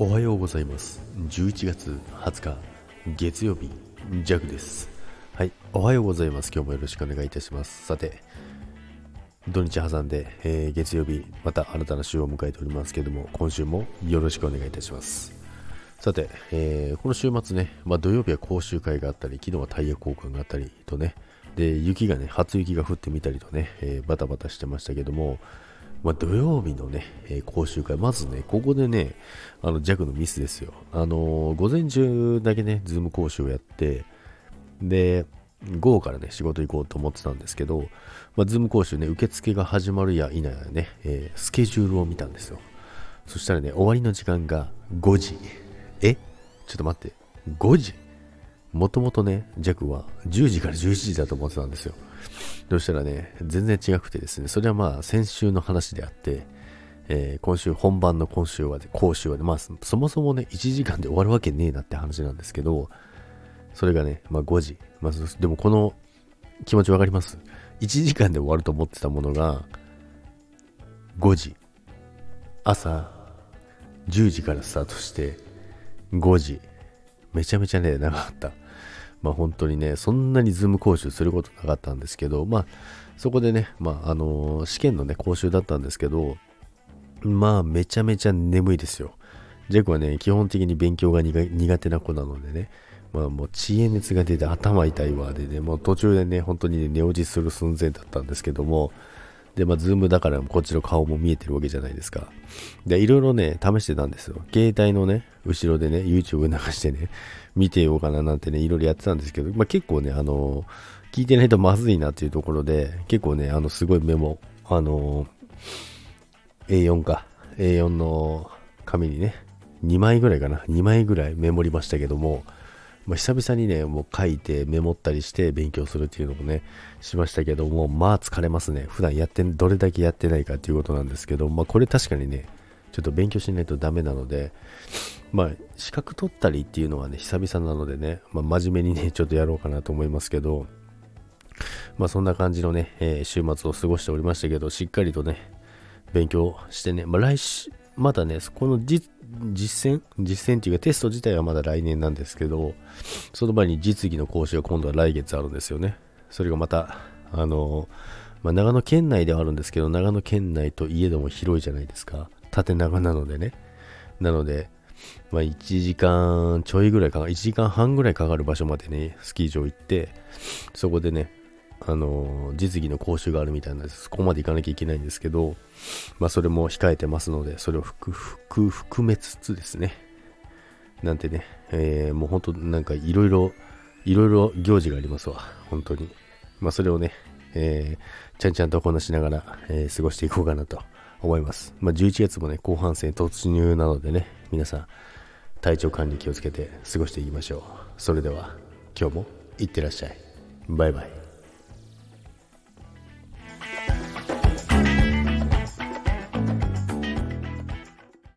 おはようございます。11月20日月曜日ジャグです。はいおはようございます。今日もよろしくお願いいたします。さて土日挟んで、えー、月曜日また新たな週を迎えておりますけども今週もよろしくお願いいたします。さて、えー、この週末ね、まあ、土曜日は講習会があったり昨日はタイヤ交換があったりとねで雪がね初雪が降ってみたりとね、えー、バタバタしてましたけどもまあ、土曜日のね、えー、講習会、まずね、ここでね、あの、ジャクのミスですよ。あのー、午前中だけね、ズーム講習をやって、で、午後からね、仕事行こうと思ってたんですけど、まあ、ズーム講習ね、受付が始まるや否やね、えー、スケジュールを見たんですよ。そしたらね、終わりの時間が5時。え？ちょっと待って、5時？もともとね、ジャクは10時から11時だと思ってたんですよ。そしたらね、全然違くてですね、それはまあ先週の話であって、えー、今週、本番の今週は、講習はね、まあそもそもね、1時間で終わるわけねえなって話なんですけど、それがね、まあ5時。まあ、でもこの気持ちわかります ?1 時間で終わると思ってたものが、5時。朝10時からスタートして、5時。めちゃめちゃね、長かった。まあ本当にね、そんなにズーム講習することなかったんですけど、まあそこでね、まああのー、試験のね、講習だったんですけど、まあめちゃめちゃ眠いですよ。ジェクはね、基本的に勉強が苦手な子なのでね、まあもう知恵熱が出て頭痛いわでね、もう途中でね、本当に、ね、寝落ちする寸前だったんですけども、で、まあ、ズームだからこっちの顔も見えてるわけじゃないですか。で、いろいろね、試してたんですよ。携帯のね、後ろでね、YouTube 流してね、見てようかななんてね、いろいろやってたんですけど、まあ、結構ね、あの聞いてないとまずいなっていうところで、結構ね、あの、すごいメモ、あの A4 か、A4 の紙にね、2枚ぐらいかな、2枚ぐらいメモりましたけども、まあ、久々にね、もう書いてメモったりして勉強するっていうのもね、しましたけども、まあ疲れますね。普段やって、どれだけやってないかっていうことなんですけど、まあこれ確かにね、ちょっと勉強しないとダメなので、まあ資格取ったりっていうのはね、久々なのでね、まあ真面目にね、ちょっとやろうかなと思いますけど、まあそんな感じのね、えー、週末を過ごしておりましたけど、しっかりとね、勉強してね、まあ来週、まだね、この実実践？実践っていうかテスト自体はまだ来年なんですけど、その前に実技の講習が今度は来月あるんですよね。それがまた、あの、まあ、長野県内ではあるんですけど、長野県内といえども広いじゃないですか。縦長なのでね。なので、まあ、1時間ちょいぐらいかか、1時間半ぐらいかかる場所までね、スキー場行って、そこでね、あの実技の講習があるみたいなんで。そこまで行かなきゃいけないんですけど、まあ、それも控えてますので、それを含めつつですね、なんてね、えー、もう本当なんかいろいろ、いろいろ行事がありますわ、本当に。まあ、それをね、えー、ちゃんちゃんとこなしながら、えー、過ごしていこうかなと思います。まあ、11月もね、後半戦突入なのでね、皆さん、体調管理気をつけて過ごしていきましょう。それでは、今日もいってらっしゃい。バイバイ。